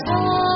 heart.